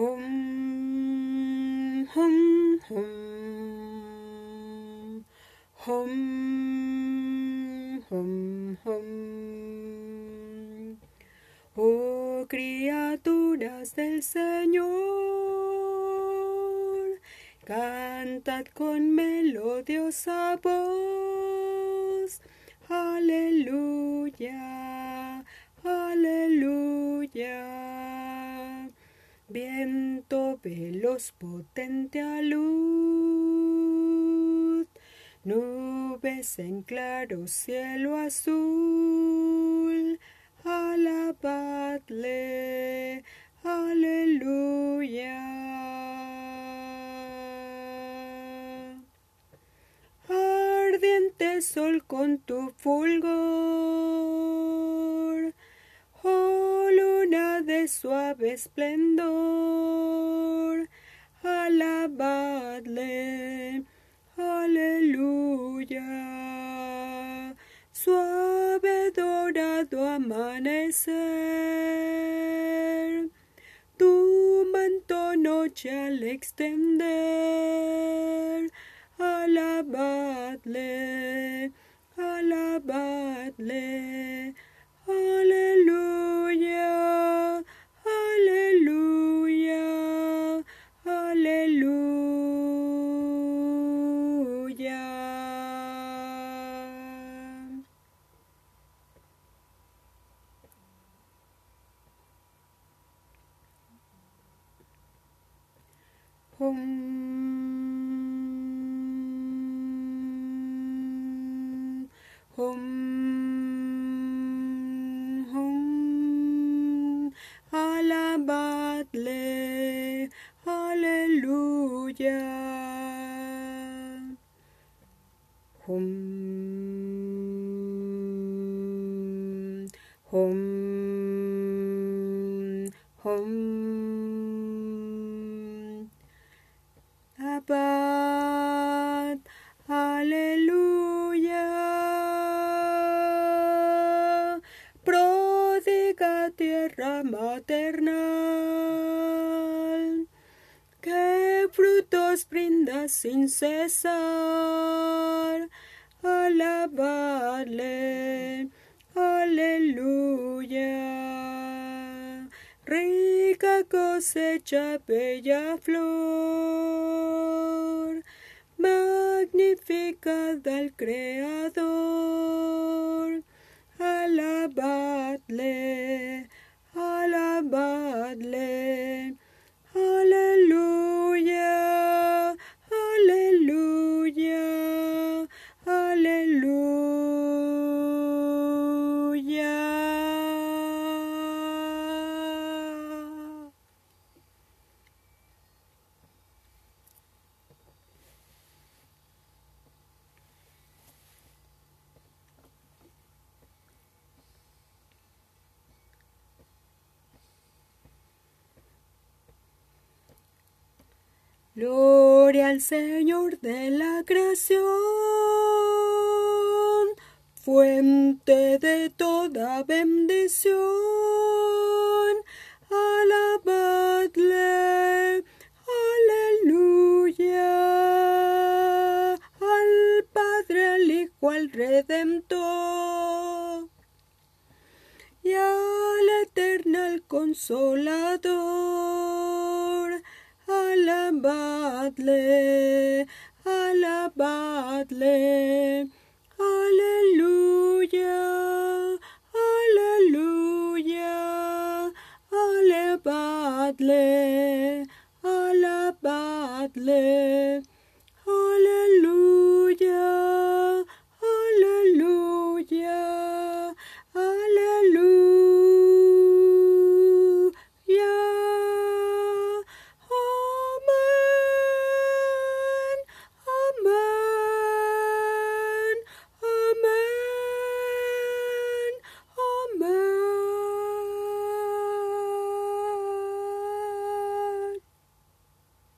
Hum, hum, hum. Hum, hum, hum. Oh criaturas del Señor, cantad con melodiosa voz. Aleluya, veloz potente luz, nubes en claro cielo azul. Alabadle, aleluya. Ardiente sol con tu fulgor, oh luna de suave esplendor, alabadle, aleluya. Suave dorado amanecer, tu manto noche al extender, alabadle, alabadle, Hum, hum, hum. Alabadle, aleluya. Hum, hum, hum. Tierra maternal, que frutos brinda sin cesar. Alabadle, aleluya. Rica cosecha, bella flor, magnificada al Creador. Alabadle, alabadle, aleluya, aleluya, aleluya. Gloria al Señor de la creación, fuente de toda bendición. Alabadle, aleluya, al Padre, al Hijo, al Redentor y al eternal consolador. Alabadle, alabadle, aleluya, aleluya, alabadle, alabadle,